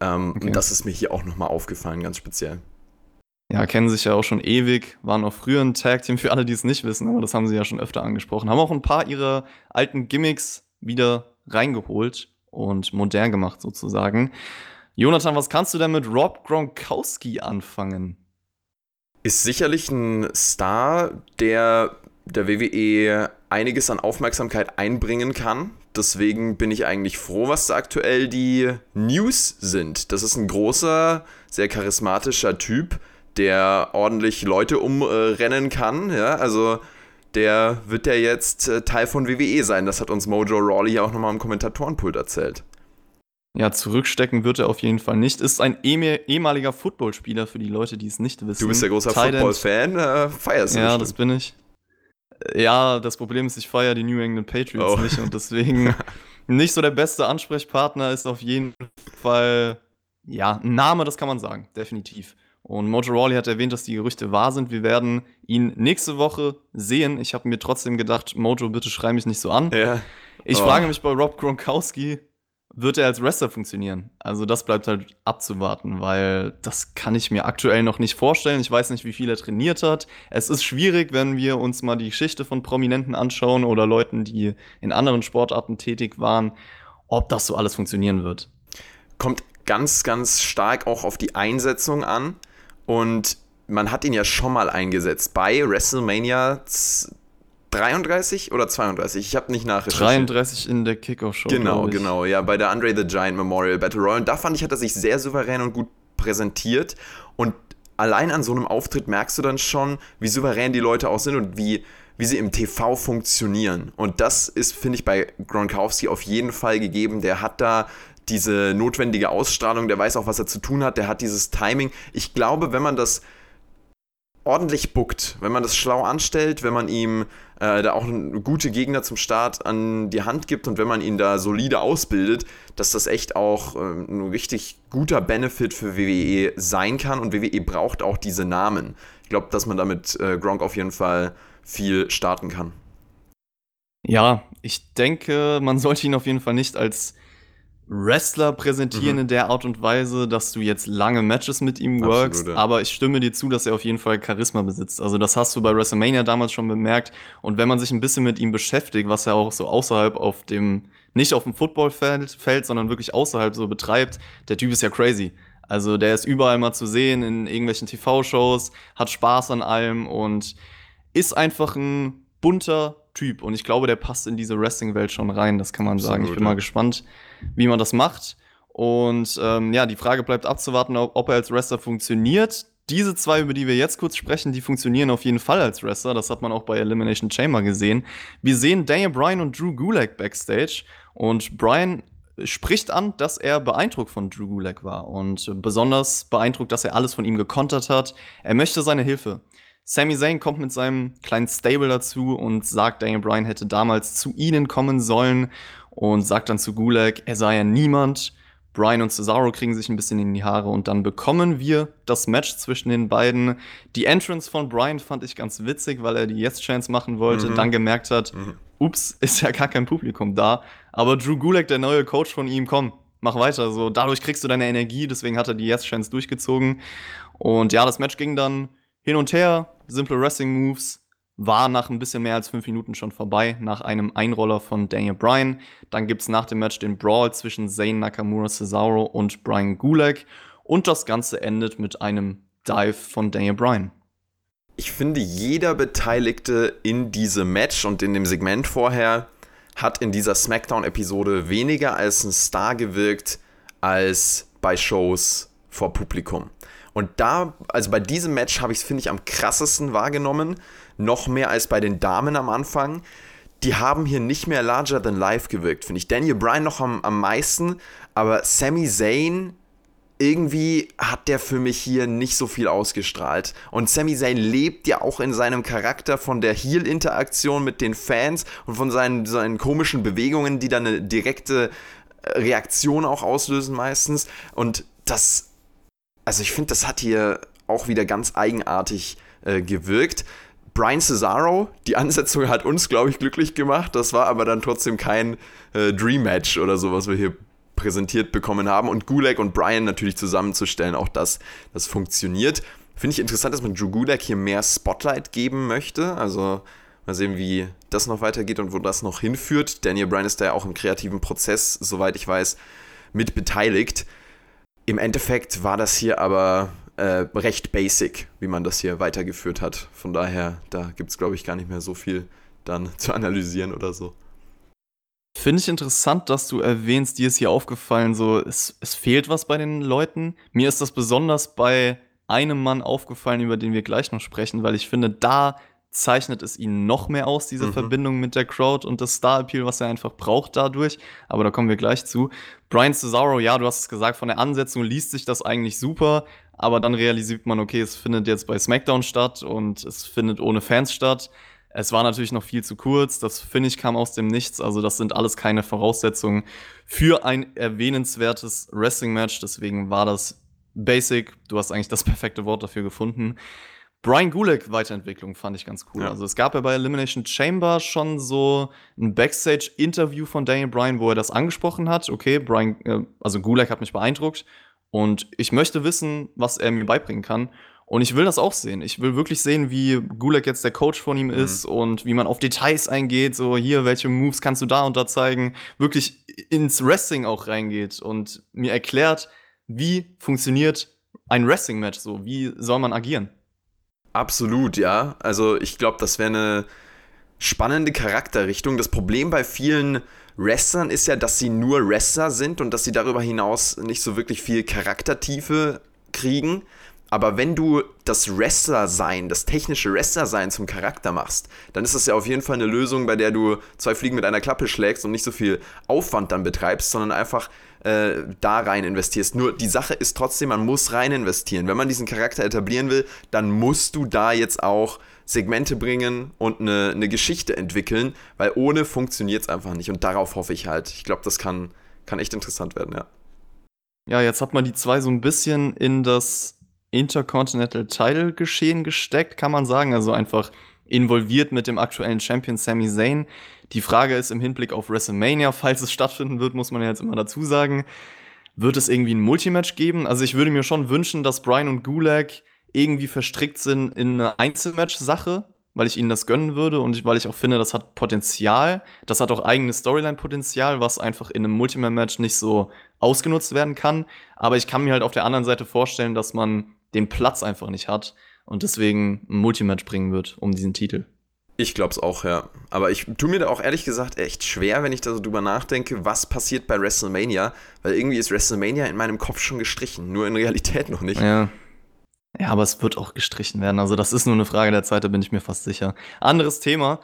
C: Ähm, okay. Und das ist mir hier auch nochmal aufgefallen, ganz speziell
B: ja, kennen sich ja auch schon ewig, waren auch früher ein Tag-Team für alle, die es nicht wissen, aber das haben sie ja schon öfter angesprochen. Haben auch ein paar ihrer alten Gimmicks wieder reingeholt und modern gemacht sozusagen. Jonathan, was kannst du denn mit Rob Gronkowski anfangen?
C: Ist sicherlich ein Star, der der WWE einiges an Aufmerksamkeit einbringen kann. Deswegen bin ich eigentlich froh, was aktuell die News sind. Das ist ein großer, sehr charismatischer Typ, der ordentlich Leute umrennen kann. Ja, also der wird ja jetzt äh, Teil von WWE sein. Das hat uns Mojo Rawley ja auch nochmal im Kommentatorenpult erzählt.
B: Ja, zurückstecken wird er auf jeden Fall nicht. Ist ein ehemaliger Footballspieler für die Leute, die es nicht wissen.
C: Du bist ja großer Football-Fan, äh, feierst
B: du Ja, das bin ich. Ja, das Problem ist, ich feiere die New England Patriots oh. nicht und deswegen nicht so der beste Ansprechpartner ist auf jeden Fall, ja, ein Name, das kann man sagen, definitiv. Und Mojo Rawley hat erwähnt, dass die Gerüchte wahr sind. Wir werden ihn nächste Woche sehen. Ich habe mir trotzdem gedacht, Mojo, bitte schrei mich nicht so an. Ja. Ich oh. frage mich bei Rob Gronkowski, wird er als Wrestler funktionieren? Also das bleibt halt abzuwarten, weil das kann ich mir aktuell noch nicht vorstellen. Ich weiß nicht, wie viel er trainiert hat. Es ist schwierig, wenn wir uns mal die Geschichte von Prominenten anschauen oder Leuten, die in anderen Sportarten tätig waren, ob das so alles funktionieren wird.
C: Kommt ganz, ganz stark auch auf die Einsetzung an. Und man hat ihn ja schon mal eingesetzt bei WrestleMania 33 oder 32? Ich habe nicht nachgeschaut.
B: 33 in der Kickoff-Show.
C: Genau, genau, ja, bei der Andre the Giant Memorial Battle Royale. Und da fand ich, hat er sich sehr souverän und gut präsentiert. Und allein an so einem Auftritt merkst du dann schon, wie souverän die Leute auch sind und wie, wie sie im TV funktionieren. Und das ist, finde ich, bei Gronkowski auf jeden Fall gegeben. Der hat da diese notwendige Ausstrahlung, der weiß auch, was er zu tun hat, der hat dieses Timing. Ich glaube, wenn man das ordentlich buckt, wenn man das schlau anstellt, wenn man ihm äh, da auch gute Gegner zum Start an die Hand gibt und wenn man ihn da solide ausbildet, dass das echt auch äh, ein richtig guter Benefit für WWE sein kann und WWE braucht auch diese Namen. Ich glaube, dass man damit äh, Gronk auf jeden Fall viel starten kann.
B: Ja, ich denke, man sollte ihn auf jeden Fall nicht als Wrestler präsentieren mhm. in der Art und Weise, dass du jetzt lange Matches mit ihm Absolut, workst, ja. aber ich stimme dir zu, dass er auf jeden Fall Charisma besitzt. Also das hast du bei WrestleMania damals schon bemerkt und wenn man sich ein bisschen mit ihm beschäftigt, was er auch so außerhalb auf dem, nicht auf dem Footballfeld, Feld, sondern wirklich außerhalb so betreibt, der Typ ist ja crazy. Also der ist überall mal zu sehen in irgendwelchen TV-Shows, hat Spaß an allem und ist einfach ein bunter Typ und ich glaube, der passt in diese Wrestling-Welt schon rein, das kann man Absolut, sagen. Ich bin ja. mal gespannt, wie man das macht. Und ähm, ja, die Frage bleibt abzuwarten, ob, er als Wrestler funktioniert. Diese zwei, über die wir jetzt kurz sprechen, die funktionieren auf jeden Fall als Wrestler. Das hat man auch bei Elimination Chamber gesehen. Wir sehen Daniel Bryan und Drew Gulak backstage. Und Bryan spricht an, dass er beeindruckt von Drew Gulak war und besonders beeindruckt, dass er alles von ihm gekontert hat. Er möchte seine Hilfe. Sami Zayn kommt mit seinem kleinen Stable dazu und sagt, Daniel Bryan hätte damals zu ihnen kommen sollen und sagt dann zu Gulak, er sei ja niemand. Bryan und Cesaro kriegen sich ein bisschen in die Haare und dann bekommen wir das Match zwischen den beiden. Die Entrance von Bryan fand ich ganz witzig, weil er die Yes-Chance machen wollte, mhm. dann gemerkt hat, mhm. ups, ist ja gar kein Publikum da. Aber Drew Gulak, der neue Coach von ihm, komm, mach weiter. So, dadurch kriegst du deine Energie, deswegen hat er die Yes-Chance durchgezogen. Und ja, das Match ging dann hin und her simple Wrestling Moves, war nach ein bisschen mehr als fünf Minuten schon vorbei, nach einem Einroller von Daniel Bryan. Dann gibt es nach dem Match den Brawl zwischen Zayn Nakamura Cesaro und Brian Gulak. Und das Ganze endet mit einem Dive von Daniel Bryan.
C: Ich finde, jeder Beteiligte in diesem Match und in dem Segment vorher hat in dieser SmackDown-Episode weniger als ein Star gewirkt als bei Shows vor Publikum. Und da, also bei diesem Match habe ich es, finde ich, am krassesten wahrgenommen. Noch mehr als bei den Damen am Anfang. Die haben hier nicht mehr larger than life gewirkt, finde ich. Daniel Bryan noch am, am meisten, aber Sami Zayn irgendwie hat der für mich hier nicht so viel ausgestrahlt. Und Sami Zayn lebt ja auch in seinem Charakter von der Heel-Interaktion mit den Fans und von seinen, seinen komischen Bewegungen, die dann eine direkte Reaktion auch auslösen meistens. Und das also ich finde, das hat hier auch wieder ganz eigenartig äh, gewirkt. Brian Cesaro, die Ansetzung hat uns, glaube ich, glücklich gemacht. Das war aber dann trotzdem kein äh, Dream Match oder so, was wir hier präsentiert bekommen haben. Und Gulag und Brian natürlich zusammenzustellen, auch das, das funktioniert. Finde ich interessant, dass man Drew Gulag hier mehr Spotlight geben möchte. Also mal sehen, wie das noch weitergeht und wo das noch hinführt. Daniel Bryan ist da ja auch im kreativen Prozess, soweit ich weiß, mit beteiligt. Im Endeffekt war das hier aber äh, recht basic, wie man das hier weitergeführt hat. Von daher, da gibt es, glaube ich, gar nicht mehr so viel dann zu analysieren oder so.
B: Finde ich interessant, dass du erwähnst, dir ist hier aufgefallen, so es, es fehlt was bei den Leuten. Mir ist das besonders bei einem Mann aufgefallen, über den wir gleich noch sprechen, weil ich finde, da zeichnet es ihn noch mehr aus, diese mhm. Verbindung mit der Crowd und das Star-Appeal, was er einfach braucht dadurch. Aber da kommen wir gleich zu. Brian Cesaro, ja, du hast es gesagt, von der Ansetzung liest sich das eigentlich super, aber dann realisiert man, okay, es findet jetzt bei SmackDown statt und es findet ohne Fans statt. Es war natürlich noch viel zu kurz. Das Finish kam aus dem Nichts. Also, das sind alles keine Voraussetzungen für ein erwähnenswertes Wrestling-Match. Deswegen war das basic. Du hast eigentlich das perfekte Wort dafür gefunden. Brian Gulak Weiterentwicklung fand ich ganz cool. Ja. Also es gab ja bei Elimination Chamber schon so ein Backstage-Interview von Daniel Bryan, wo er das angesprochen hat. Okay, Brian, äh, also Gulak hat mich beeindruckt und ich möchte wissen, was er mir beibringen kann. Und ich will das auch sehen. Ich will wirklich sehen, wie Gulak jetzt der Coach von ihm ist mhm. und wie man auf Details eingeht. So, hier, welche Moves kannst du da und da zeigen? Wirklich ins Wrestling auch reingeht und mir erklärt, wie funktioniert ein Wrestling-Match so? Wie soll man agieren?
C: Absolut, ja. Also ich glaube, das wäre eine spannende Charakterrichtung. Das Problem bei vielen Wrestlern ist ja, dass sie nur Wrestler sind und dass sie darüber hinaus nicht so wirklich viel Charaktertiefe kriegen. Aber wenn du das Wrestler-Sein, das technische Wrestler-Sein zum Charakter machst, dann ist das ja auf jeden Fall eine Lösung, bei der du zwei Fliegen mit einer Klappe schlägst und nicht so viel Aufwand dann betreibst, sondern einfach äh, da rein investierst. Nur die Sache ist trotzdem, man muss rein investieren. Wenn man diesen Charakter etablieren will, dann musst du da jetzt auch Segmente bringen und eine, eine Geschichte entwickeln, weil ohne funktioniert es einfach nicht. Und darauf hoffe ich halt. Ich glaube, das kann, kann echt interessant werden, ja.
B: Ja, jetzt hat man die zwei so ein bisschen in das Intercontinental Title Geschehen gesteckt, kann man sagen. Also einfach involviert mit dem aktuellen Champion Sami Zayn. Die Frage ist im Hinblick auf WrestleMania, falls es stattfinden wird, muss man ja jetzt immer dazu sagen, wird es irgendwie ein Multimatch geben? Also ich würde mir schon wünschen, dass Brian und Gulag irgendwie verstrickt sind in eine Einzelmatch-Sache, weil ich ihnen das gönnen würde und weil ich auch finde, das hat Potenzial. Das hat auch eigenes Storyline-Potenzial, was einfach in einem Multimatch nicht so ausgenutzt werden kann. Aber ich kann mir halt auf der anderen Seite vorstellen, dass man den Platz einfach nicht hat und deswegen ein Multimatch bringen wird um diesen Titel.
C: Ich glaube es auch, ja. Aber ich tue mir da auch ehrlich gesagt echt schwer, wenn ich da so drüber nachdenke, was passiert bei WrestleMania, weil irgendwie ist WrestleMania in meinem Kopf schon gestrichen, nur in Realität noch nicht.
B: Ja. Ja, aber es wird auch gestrichen werden. Also das ist nur eine Frage der Zeit, da bin ich mir fast sicher. Anderes Thema.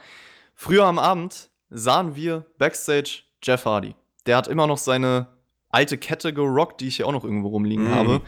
B: Früher am Abend sahen wir Backstage Jeff Hardy. der hat immer noch seine alte Kette gerockt, die ich hier auch noch irgendwo rumliegen
C: Mhm.
B: habe.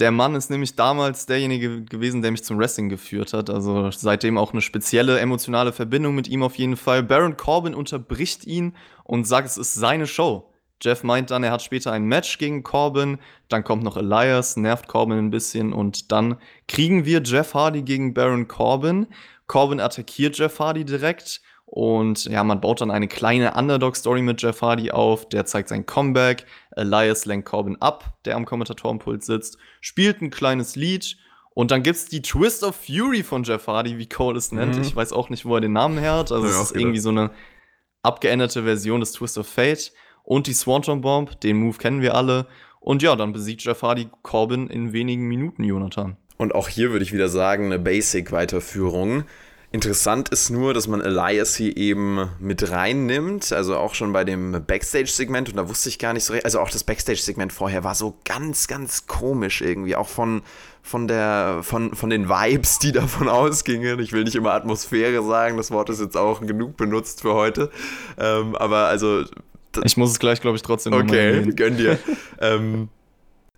B: Der Mann ist nämlich damals derjenige gewesen, der mich zum Wrestling geführt hat. Also seitdem auch eine spezielle emotionale Verbindung mit ihm auf jeden Fall. Baron Corbin unterbricht ihn und sagt, es ist seine Show. Jeff meint dann, er hat später ein Match gegen Corbin. Dann kommt noch Elias, nervt Corbin ein bisschen. Und dann kriegen wir Jeff Hardy gegen Baron Corbin. Corbin attackiert Jeff Hardy direkt. Und ja, man baut dann eine kleine Underdog-Story mit Jeff Hardy auf. Der zeigt sein Comeback. Elias lenkt Corbin ab, der am Kommentatorenpult sitzt, spielt ein kleines Lied. Und dann gibt's die Twist of Fury von Jeff Hardy, wie Cole es nennt.
C: Mhm.
B: Ich weiß auch nicht, wo er den Namen her hat. Also
C: Ja,
B: es ist irgendwie so eine abgeänderte Version des Twist of Fate. Und die Swanton Bomb, den Move kennen wir alle. Und ja, dann besiegt Jeff Hardy Corbin in wenigen Minuten, Jonathan.
C: Und auch hier würde ich wieder sagen, eine Basic-Weiterführung. Interessant ist nur, dass man Elias hier eben mit reinnimmt, also auch schon bei dem Backstage-Segment und da wusste ich gar nicht so recht, also auch das Backstage-Segment vorher war so ganz, ganz komisch irgendwie, auch von, von, der, von, von den Vibes, die davon ausgingen. Ich will nicht immer Atmosphäre sagen, das Wort ist jetzt auch genug benutzt für heute, ähm, aber also
B: Ich muss es gleich, glaube ich, trotzdem
C: Okay, gönn dir. ähm,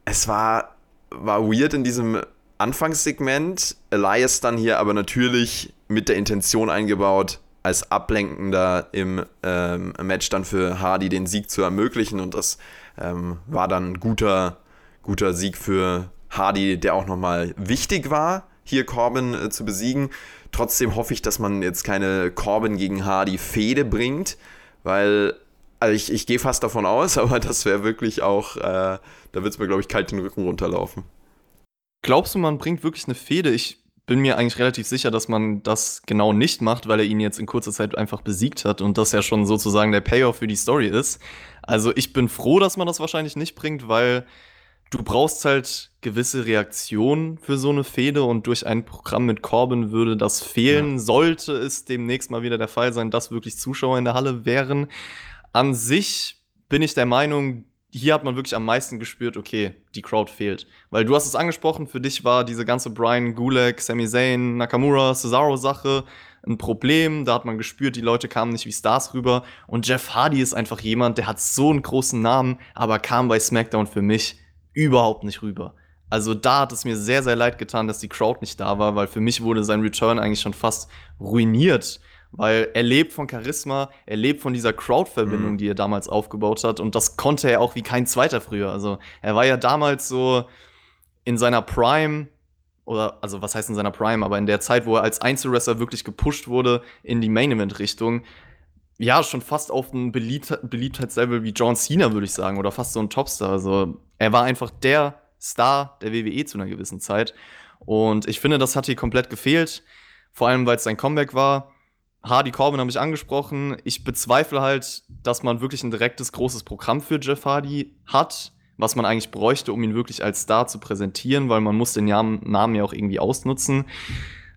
C: es war, war weird in diesem Anfangssegment. Elias dann hier aber natürlich mit der Intention eingebaut, als Ablenkender im ähm, Match dann für Hardy den Sieg zu ermöglichen. Und das ähm, war dann ein guter, guter Sieg für Hardy, der auch nochmal wichtig war, hier Corbin äh, zu besiegen. Trotzdem hoffe ich, dass man jetzt keine Corbin gegen Hardy Fehde bringt, weil also ich, ich gehe fast davon aus, aber das wäre wirklich auch, äh, da wird es mir, glaube ich, kalt den Rücken runterlaufen.
B: Glaubst du, man bringt wirklich eine Fehde? Ich bin mir eigentlich relativ sicher, dass man das genau nicht macht, weil er ihn jetzt in kurzer Zeit einfach besiegt hat und das ja schon sozusagen der Payoff für die Story ist. Also ich bin froh, dass man das wahrscheinlich nicht bringt, weil du brauchst halt gewisse Reaktionen für so eine Fehde und durch ein Programm mit Corbin würde das fehlen. Sollte es demnächst mal wieder der Fall sein, dass wirklich Zuschauer in der Halle wären. An sich bin ich der Meinung, hier hat man wirklich am meisten gespürt, okay, die Crowd fehlt. Weil du hast es angesprochen, für dich war diese ganze Brian Gulak, Sami Zayn, Nakamura, Cesaro-Sache ein Problem. Da hat man gespürt, die Leute kamen nicht wie Stars rüber. Und Jeff Hardy ist einfach jemand, der hat so einen großen Namen, aber kam bei SmackDown für mich überhaupt nicht rüber. Also da hat es mir sehr, sehr leid getan, dass die Crowd nicht da war, weil für mich wurde sein Return eigentlich schon fast ruiniert. Weil er lebt von Charisma, er lebt von dieser Crowd-Verbindung,
C: Mhm.
B: die er damals aufgebaut hat. Und das konnte er auch wie kein zweiter früher. Also er war ja damals so in seiner Prime, oder also was heißt in seiner Prime, aber in der Zeit, wo er als Einzelwrestler wirklich gepusht wurde in die Main-Event-Richtung, ja, schon fast auf ein Beliebt Beliebtheitslevel wie John Cena, würde ich sagen, oder fast so ein Topstar. Also er war einfach der Star der WWE zu einer gewissen Zeit. Und ich finde, das hat hier komplett gefehlt. Vor allem, weil es sein Comeback war. Hardy Corbin habe ich angesprochen. Ich bezweifle halt, dass man wirklich ein direktes, großes Programm für Jeff Hardy hat, was man eigentlich bräuchte, um ihn wirklich als Star zu präsentieren, weil man muss den Namen, ja auch irgendwie ausnutzen.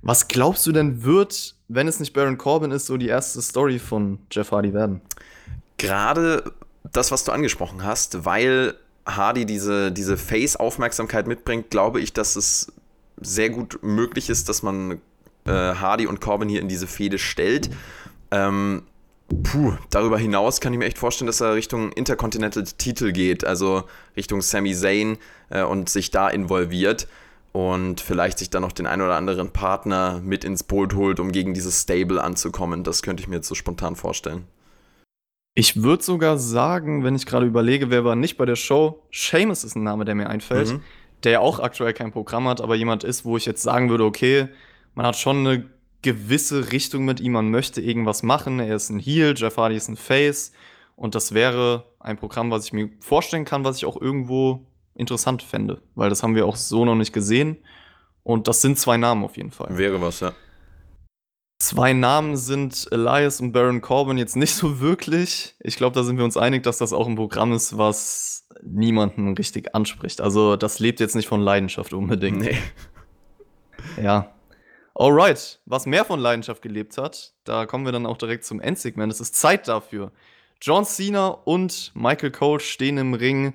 B: Was glaubst du denn wird, wenn es nicht Baron Corbin ist, so die erste Story von Jeff Hardy werden?
C: Gerade das, was du angesprochen hast, weil Hardy diese, diese Face-Aufmerksamkeit mitbringt, glaube ich, dass es sehr gut möglich ist, dass man äh, Hardy und Corbin hier in diese Fehde stellt. Ähm, puh, darüber hinaus kann ich mir echt vorstellen, dass er Richtung Intercontinental-Titel geht, also Richtung Sami Zayn äh, und sich da involviert und vielleicht sich dann noch den ein oder anderen Partner mit ins Boot holt, um gegen dieses Stable anzukommen. Das könnte ich mir jetzt so spontan vorstellen.
B: Ich würde sogar sagen, wenn ich gerade überlege, wer war nicht bei der Show, Seamus ist ein Name, der mir einfällt,
C: Mhm.
B: der ja auch aktuell kein Programm hat, aber jemand ist, wo ich jetzt sagen würde, okay, man hat schon eine gewisse Richtung mit ihm, man möchte irgendwas machen, er ist ein Heel, Jeff Hardy ist ein Face und das wäre ein Programm, was ich mir vorstellen kann, was ich auch irgendwo interessant fände, weil das haben wir auch so noch nicht gesehen und das sind zwei Namen auf jeden Fall.
C: Wäre was, ja.
B: Zwei Namen sind Elias und Baron Corbin jetzt nicht so wirklich. Ich glaube, da sind wir uns einig, dass das auch ein Programm ist, was niemanden richtig anspricht. Also das lebt jetzt nicht von Leidenschaft unbedingt.
C: Nee.
B: Ja. Alright, was mehr von Leidenschaft gelebt hat, da kommen wir dann auch direkt zum Endsegment. Es ist Zeit dafür. John Cena und Michael Cole stehen im Ring.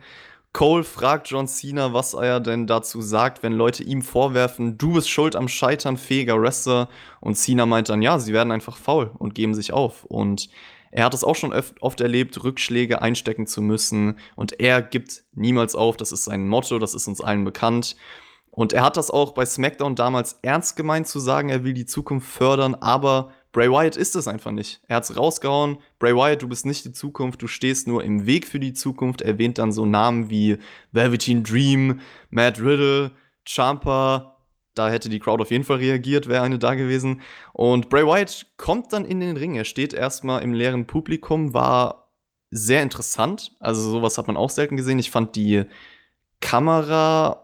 B: Cole fragt John Cena, was er denn dazu sagt, wenn Leute ihm vorwerfen, du bist schuld am Scheitern fähiger Wrestler. Und Cena meint dann, ja, sie werden einfach faul und geben sich auf. Und Er hat es auch schon oft erlebt, Rückschläge einstecken zu müssen. Und er gibt niemals auf. Das ist sein Motto, das ist uns allen bekannt. Und er hat das auch bei SmackDown damals ernst gemeint zu sagen, er will die Zukunft fördern, aber Bray Wyatt ist es einfach nicht. Er hat es rausgehauen. Bray Wyatt, du bist nicht die Zukunft, du stehst nur im Weg für die Zukunft. Er erwähnt dann so Namen wie Velveteen Dream, Matt Riddle, Champa, da hätte die Crowd auf jeden Fall reagiert, wäre eine da gewesen. Und Bray Wyatt kommt dann in den Ring. Er steht erstmal im leeren Publikum, war sehr interessant. Also sowas hat man auch selten gesehen. Ich fand die Kamera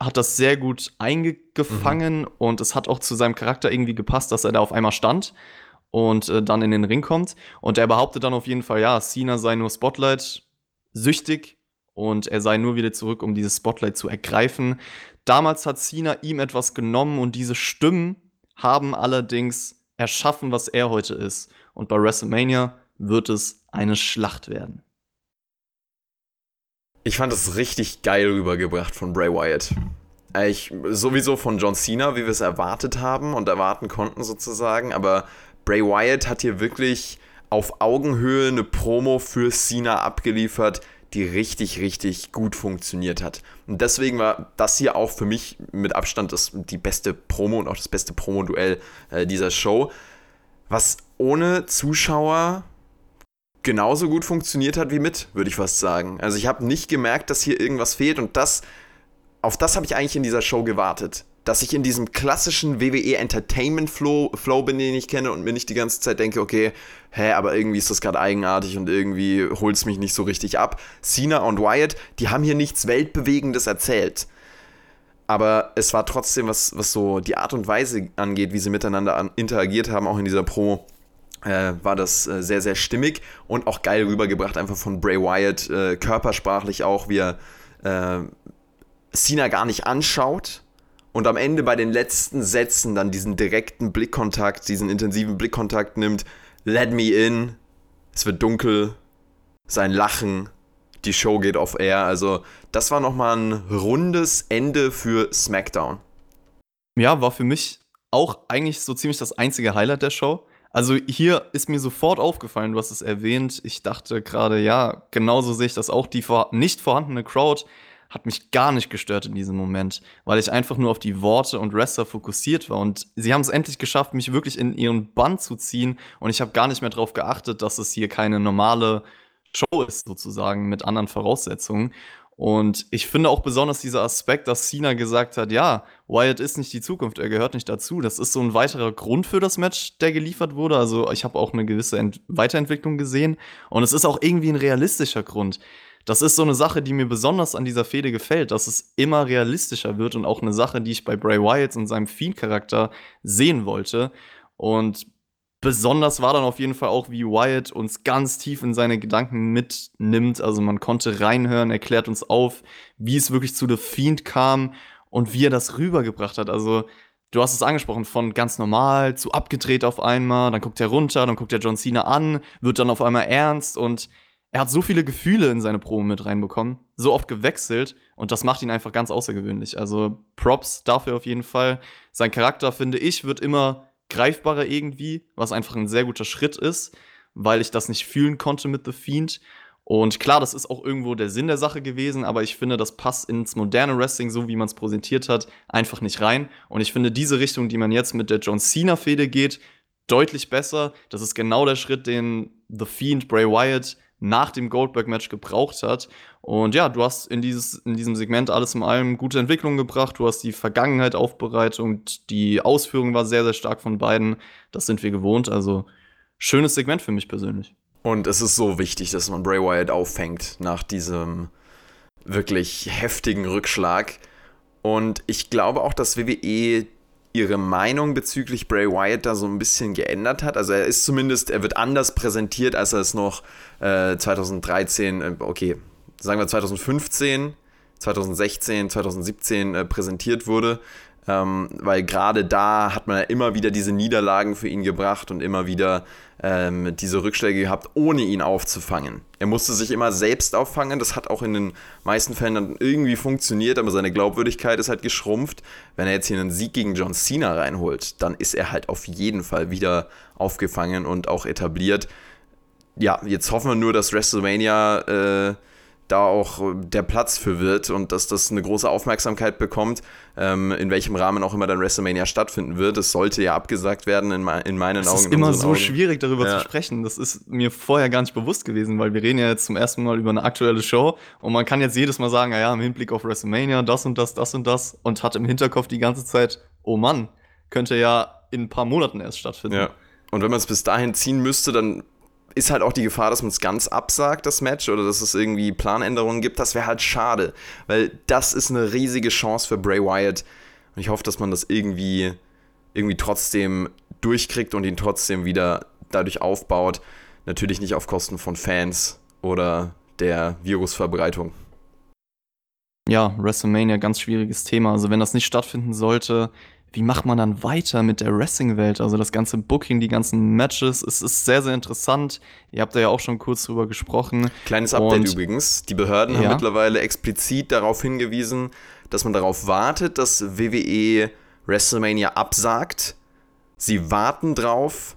B: hat das sehr gut eingefangen mhm. und es hat auch zu seinem Charakter irgendwie gepasst, dass er da auf einmal stand und äh, dann in den Ring kommt. Und er behauptet dann auf jeden Fall, ja, Cena sei nur Spotlight süchtig und er sei nur wieder zurück, um dieses Spotlight zu ergreifen. Damals hat Cena ihm etwas genommen und diese Stimmen haben allerdings erschaffen, was er heute ist. Und bei WrestleMania wird es eine Schlacht werden.
C: Ich fand es richtig geil rübergebracht von Bray Wyatt. Ich, sowieso von John Cena, wie wir es erwartet haben und erwarten konnten sozusagen, aber Bray Wyatt hat hier wirklich auf Augenhöhe eine Promo für Cena abgeliefert, die richtig, richtig gut funktioniert hat. Und deswegen war das hier auch für mich mit Abstand das, die beste Promo und auch das beste Promo-Duell äh, dieser Show, was ohne Zuschauer genauso gut funktioniert hat wie mit, würde ich fast sagen. Also ich habe nicht gemerkt, dass hier irgendwas fehlt und das, auf das habe ich eigentlich in dieser Show gewartet dass ich in diesem klassischen WWE Entertainment Flow, Flow bin, den ich kenne und mir nicht die ganze Zeit denke, okay, hä, aber irgendwie ist das gerade eigenartig und irgendwie holt es mich nicht so richtig ab. Cena und Wyatt, die haben hier nichts Weltbewegendes erzählt. Aber es war trotzdem, was, was so die Art und Weise angeht, wie sie miteinander an, interagiert haben, auch in dieser Promo, äh, war das äh, sehr, sehr stimmig und auch geil rübergebracht, einfach von Bray Wyatt, äh, körpersprachlich auch, wie er äh, Cena gar nicht anschaut, und am Ende bei den letzten Sätzen dann diesen direkten Blickkontakt, diesen intensiven Blickkontakt nimmt, let me in, es wird dunkel, sein Lachen, die Show geht off air. Also das war nochmal ein rundes Ende für SmackDown.
B: Ja, war für mich auch eigentlich so ziemlich das einzige Highlight der Show. Also hier ist mir sofort aufgefallen, du hast es erwähnt. Ich dachte gerade, ja, genauso sehe ich das auch. Die nicht vorhandene Crowd hat mich gar nicht gestört in diesem Moment, weil ich einfach nur auf die Worte und Wrestler fokussiert war. Und sie haben es endlich geschafft, mich wirklich in ihren Bann zu ziehen. Und ich habe gar nicht mehr darauf geachtet, dass es hier keine normale Show ist, sozusagen, mit anderen Voraussetzungen. Und ich finde auch besonders dieser Aspekt, dass Cena gesagt hat, ja, Wyatt ist nicht die Zukunft, er gehört nicht dazu. Das ist so ein weiterer Grund für das Match, der geliefert wurde. Also ich habe auch eine gewisse Ent Weiterentwicklung gesehen. Und es ist auch irgendwie ein realistischer Grund das ist so eine Sache, die mir besonders an dieser Fehde gefällt, dass es immer realistischer wird und auch eine Sache, die ich bei Bray Wyatt und seinem Fiend-Charakter sehen wollte. Und besonders war dann auf jeden Fall auch, wie Wyatt uns ganz tief in seine Gedanken mitnimmt. Also man konnte reinhören, erklärt uns auf, wie es wirklich zu The Fiend kam und wie er das rübergebracht hat. Also du hast es angesprochen, von ganz normal zu abgedreht auf einmal, dann guckt er runter, dann guckt er John Cena an, wird dann auf einmal ernst und er hat so viele Gefühle in seine Probe mit reinbekommen, so oft gewechselt und das macht ihn einfach ganz außergewöhnlich. Also Props dafür auf jeden Fall. Sein Charakter, finde ich, wird immer greifbarer irgendwie, was einfach ein sehr guter Schritt ist, weil ich das nicht fühlen konnte mit The Fiend. Und klar, das ist auch irgendwo der Sinn der Sache gewesen, aber ich finde, das passt ins moderne Wrestling, so wie man es präsentiert hat, einfach nicht rein. Und ich finde, diese Richtung, die man jetzt mit der John Cena-Fehde geht, deutlich besser. Das ist genau der Schritt, den The Fiend, Bray Wyatt nach dem Goldberg-Match gebraucht hat. Und ja, du hast in, dieses, in diesem Segment alles in allem gute Entwicklungen gebracht. Du hast die Vergangenheit aufbereitet und die Ausführung war sehr, sehr stark von beiden. Das sind wir gewohnt. Also schönes Segment für mich persönlich.
C: Und es ist so wichtig, dass man Bray Wyatt auffängt nach diesem wirklich heftigen Rückschlag. Und ich glaube auch, dass WWE ihre Meinung bezüglich Bray Wyatt da so ein bisschen geändert hat. Also er ist zumindest, er wird anders präsentiert, als er es noch äh, 2013, äh, okay, sagen wir 2015, 2016, 2017 äh, präsentiert wurde. Ähm, weil gerade da hat man ja immer wieder diese Niederlagen für ihn gebracht und immer wieder ähm, diese Rückschläge gehabt, ohne ihn aufzufangen. Er musste sich immer selbst auffangen. Das hat auch in den meisten Fällen dann irgendwie funktioniert, aber seine Glaubwürdigkeit ist halt geschrumpft. Wenn er jetzt hier einen Sieg gegen John Cena reinholt, dann ist er halt auf jeden Fall wieder aufgefangen und auch etabliert. ja, jetzt hoffen wir nur, dass WrestleMania äh, da auch der Platz für wird und dass das eine große Aufmerksamkeit bekommt, ähm, in welchem Rahmen auch immer dann WrestleMania stattfinden wird. Es sollte ja abgesagt werden in, in meinen
B: das
C: Augen.
B: Es ist immer so
C: Augen.
B: schwierig darüber ja. zu sprechen. Das ist mir vorher gar nicht bewusst gewesen, weil wir reden ja jetzt zum ersten Mal über eine aktuelle Show und man kann jetzt jedes Mal sagen, naja, im Hinblick auf WrestleMania, das und das, das und das und hat im Hinterkopf die ganze Zeit, oh Mann, könnte ja in ein paar Monaten erst stattfinden.
C: Ja. Und wenn man es bis dahin ziehen müsste, dann ist halt auch die Gefahr, dass man es ganz absagt, das Match, oder dass es irgendwie Planänderungen gibt. Das wäre halt schade, weil das ist eine riesige Chance für Bray Wyatt. Und ich hoffe, dass man das irgendwie, irgendwie trotzdem durchkriegt und ihn trotzdem wieder dadurch aufbaut. Natürlich nicht auf Kosten von Fans oder der Virusverbreitung.
B: Ja, WrestleMania, ganz schwieriges Thema. Also wenn das nicht stattfinden sollte, wie macht man dann weiter mit der Wrestling-Welt? Also das ganze Booking, die ganzen Matches, es ist sehr, sehr interessant. Ihr habt da ja auch schon kurz drüber gesprochen.
C: Kleines Update Und, übrigens. Die Behörden ja. haben mittlerweile explizit darauf hingewiesen, dass man darauf wartet, dass WWE WrestleMania absagt. Sie warten drauf.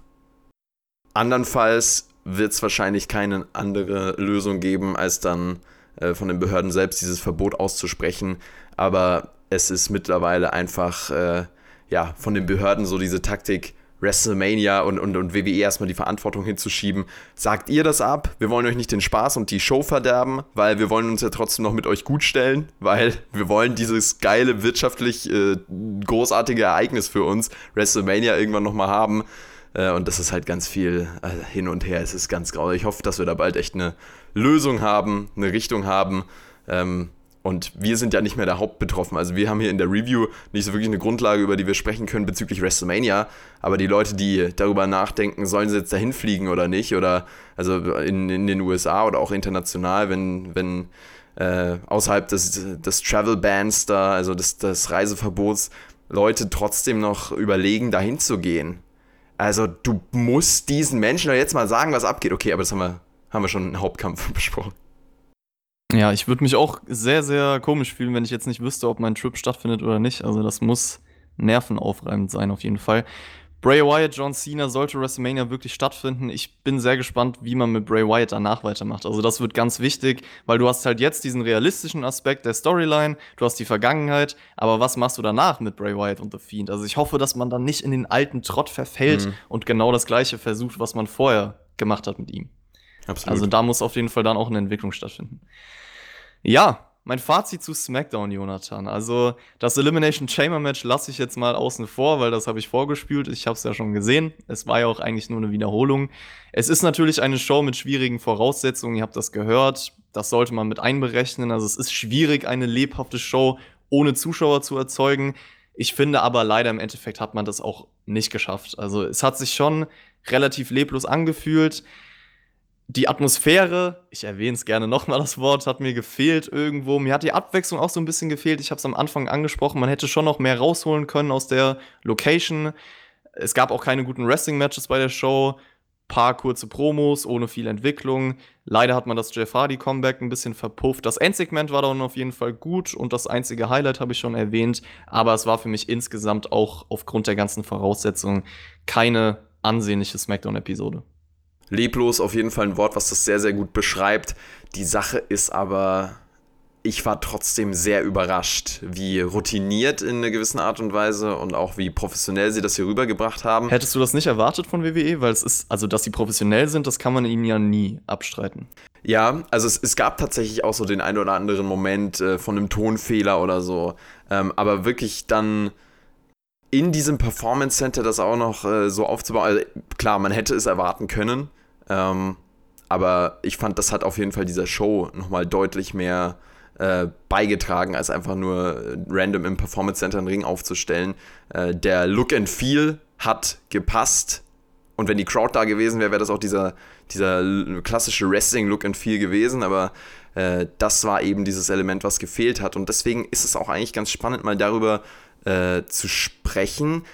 C: Andernfalls wird es wahrscheinlich keine andere Lösung geben, als dann äh, von den Behörden selbst dieses Verbot auszusprechen. Aber es ist mittlerweile einfach äh, ja, von den Behörden so diese Taktik, WrestleMania und, und, und WWE erstmal die Verantwortung hinzuschieben. Sagt ihr das ab? Wir wollen euch nicht den Spaß und die Show verderben, weil wir wollen uns ja trotzdem noch mit euch gut stellen, weil wir wollen dieses geile, wirtschaftlich äh, großartige Ereignis für uns, WrestleMania, irgendwann nochmal haben. Äh, und das ist halt ganz viel äh, hin und her. Es ist ganz grau. Ich hoffe, dass wir da bald echt eine Lösung haben, eine Richtung haben. Ähm, und wir sind ja nicht mehr der Hauptbetroffen. Also wir haben hier in der Review nicht so wirklich eine Grundlage, über die wir sprechen können bezüglich WrestleMania. Aber die Leute, die darüber nachdenken, sollen sie jetzt dahin fliegen oder nicht, oder also in, in den USA oder auch international, wenn, wenn äh, außerhalb des, des Travel Bans da, also des, des Reiseverbots, Leute trotzdem noch überlegen, dahin zu gehen. Also du musst diesen Menschen jetzt mal sagen, was abgeht. Okay, aber das haben wir, haben wir schon im Hauptkampf besprochen.
B: Ja, ich würde mich auch sehr, sehr komisch fühlen, wenn ich jetzt nicht wüsste, ob mein Trip stattfindet oder nicht. Also das muss nervenaufreibend sein auf jeden Fall. Bray Wyatt, John Cena sollte WrestleMania wirklich stattfinden. Ich bin sehr gespannt, wie man mit Bray Wyatt danach weitermacht. Also das wird ganz wichtig, weil du hast halt jetzt diesen realistischen Aspekt der Storyline, du hast die Vergangenheit, aber was machst du danach mit Bray Wyatt und The Fiend? Also ich hoffe, dass man dann nicht in den alten Trott verfällt mhm. und genau das gleiche versucht, was man vorher gemacht hat mit ihm. Absolut. Also da muss auf jeden Fall dann auch eine Entwicklung stattfinden. Ja, mein Fazit zu SmackDown, Jonathan. Also, das Elimination Chamber Match lasse ich jetzt mal außen vor, weil das habe ich vorgespielt. Ich habe es ja schon gesehen. Es war ja auch eigentlich nur eine Wiederholung. Es ist natürlich eine Show mit schwierigen Voraussetzungen. Ihr habt das gehört. Das sollte man mit einberechnen. Also, es ist schwierig, eine lebhafte Show ohne Zuschauer zu erzeugen. Ich finde aber leider im Endeffekt hat man das auch nicht geschafft. Also, es hat sich schon relativ leblos angefühlt die Atmosphäre, ich erwähne es gerne nochmal das Wort, hat mir gefehlt irgendwo. Mir hat die Abwechslung auch so ein bisschen gefehlt. Ich habe es am Anfang angesprochen, man hätte schon noch mehr rausholen können aus der Location. Es gab auch keine guten Wrestling-Matches bei der Show. Paar kurze Promos ohne viel Entwicklung. Leider hat man das Jeff Hardy-Comeback ein bisschen verpufft. Das Endsegment war dann auf jeden Fall gut und das einzige Highlight habe ich schon erwähnt. Aber es war für mich insgesamt auch aufgrund der ganzen Voraussetzungen keine ansehnliche SmackDown-Episode.
C: Leblos auf jeden Fall ein Wort, was das sehr, sehr gut beschreibt. Die Sache ist aber, ich war trotzdem sehr überrascht, wie routiniert in einer gewissen Art und Weise und auch wie professionell sie das hier rübergebracht haben.
B: Hättest du das nicht erwartet von WWE? Weil es ist, also dass sie professionell sind, das kann man ihnen ja nie abstreiten.
C: Ja, also es, es gab tatsächlich auch so den einen oder anderen Moment äh, von einem Tonfehler oder so. Ähm, aber wirklich dann in diesem Performance Center das auch noch äh, so aufzubauen. Also, klar, man hätte es erwarten können, ähm, aber ich fand, das hat auf jeden Fall dieser Show nochmal deutlich mehr äh, beigetragen, als einfach nur äh, random im Performance Center einen Ring aufzustellen. Äh, der Look and Feel hat gepasst. Und wenn die Crowd da gewesen wäre, wäre das auch dieser, dieser klassische Wrestling-Look and Feel gewesen. Aber äh, das war eben dieses Element, was gefehlt hat. Und deswegen ist es auch eigentlich ganz spannend, mal darüber äh, zu sprechen.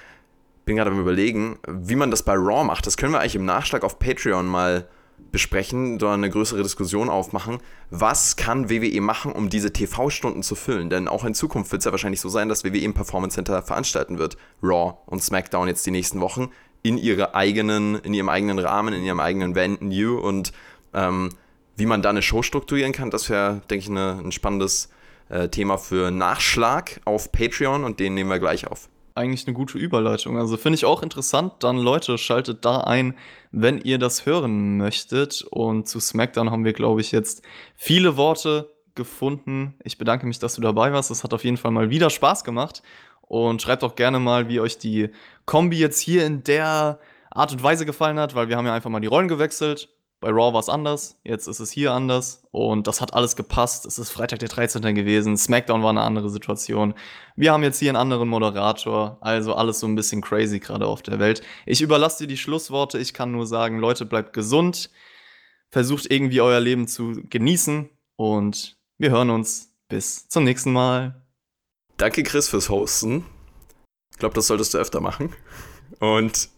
C: Bin gerade am überlegen, wie man das bei Raw macht. Das können wir eigentlich im Nachschlag auf Patreon mal besprechen, da eine größere Diskussion aufmachen. Was kann WWE machen, um diese TV-Stunden zu füllen? Denn auch in Zukunft wird es ja wahrscheinlich so sein, dass WWE im Performance Center veranstalten wird. Raw und SmackDown jetzt die nächsten Wochen. in ihre eigenen, in ihrem eigenen Rahmen, in ihrem eigenen Venue und ähm, wie man da eine Show strukturieren kann, das wäre, denke ich, eine, ein spannendes äh, Thema für Nachschlag auf Patreon und den nehmen wir gleich auf.
B: Eigentlich eine gute Überleitung. Also finde ich auch interessant. Dann Leute, schaltet da ein, wenn ihr das hören möchtet. Und zu SmackDown haben wir, glaube ich, jetzt viele Worte gefunden. Ich bedanke mich, dass du dabei warst. Es hat auf jeden Fall mal wieder Spaß gemacht. Und schreibt auch gerne mal, wie euch die Kombi jetzt hier in der Art und Weise gefallen hat, weil wir haben ja einfach mal die Rollen gewechselt. Bei Raw war es anders, jetzt ist es hier anders und das hat alles gepasst. Es ist Freitag der 13. gewesen, SmackDown war eine andere Situation. Wir haben jetzt hier einen anderen Moderator, also alles so ein bisschen crazy gerade auf der Welt. Ich überlasse dir die Schlussworte, ich kann nur sagen, Leute, bleibt gesund, versucht irgendwie euer Leben zu genießen und wir hören uns. Bis zum nächsten Mal.
C: Danke, Chris, fürs Hosten. Ich glaube, das solltest du öfter machen. Und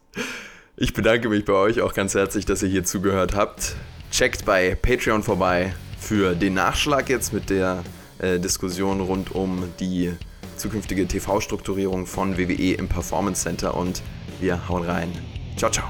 C: ich bedanke mich bei euch auch ganz herzlich, dass ihr hier zugehört habt. Checkt bei Patreon vorbei für den Nachschlag jetzt mit der äh, Diskussion rund um die zukünftige TV-Strukturierung von WWE im Performance Center und wir hauen rein. Ciao, ciao.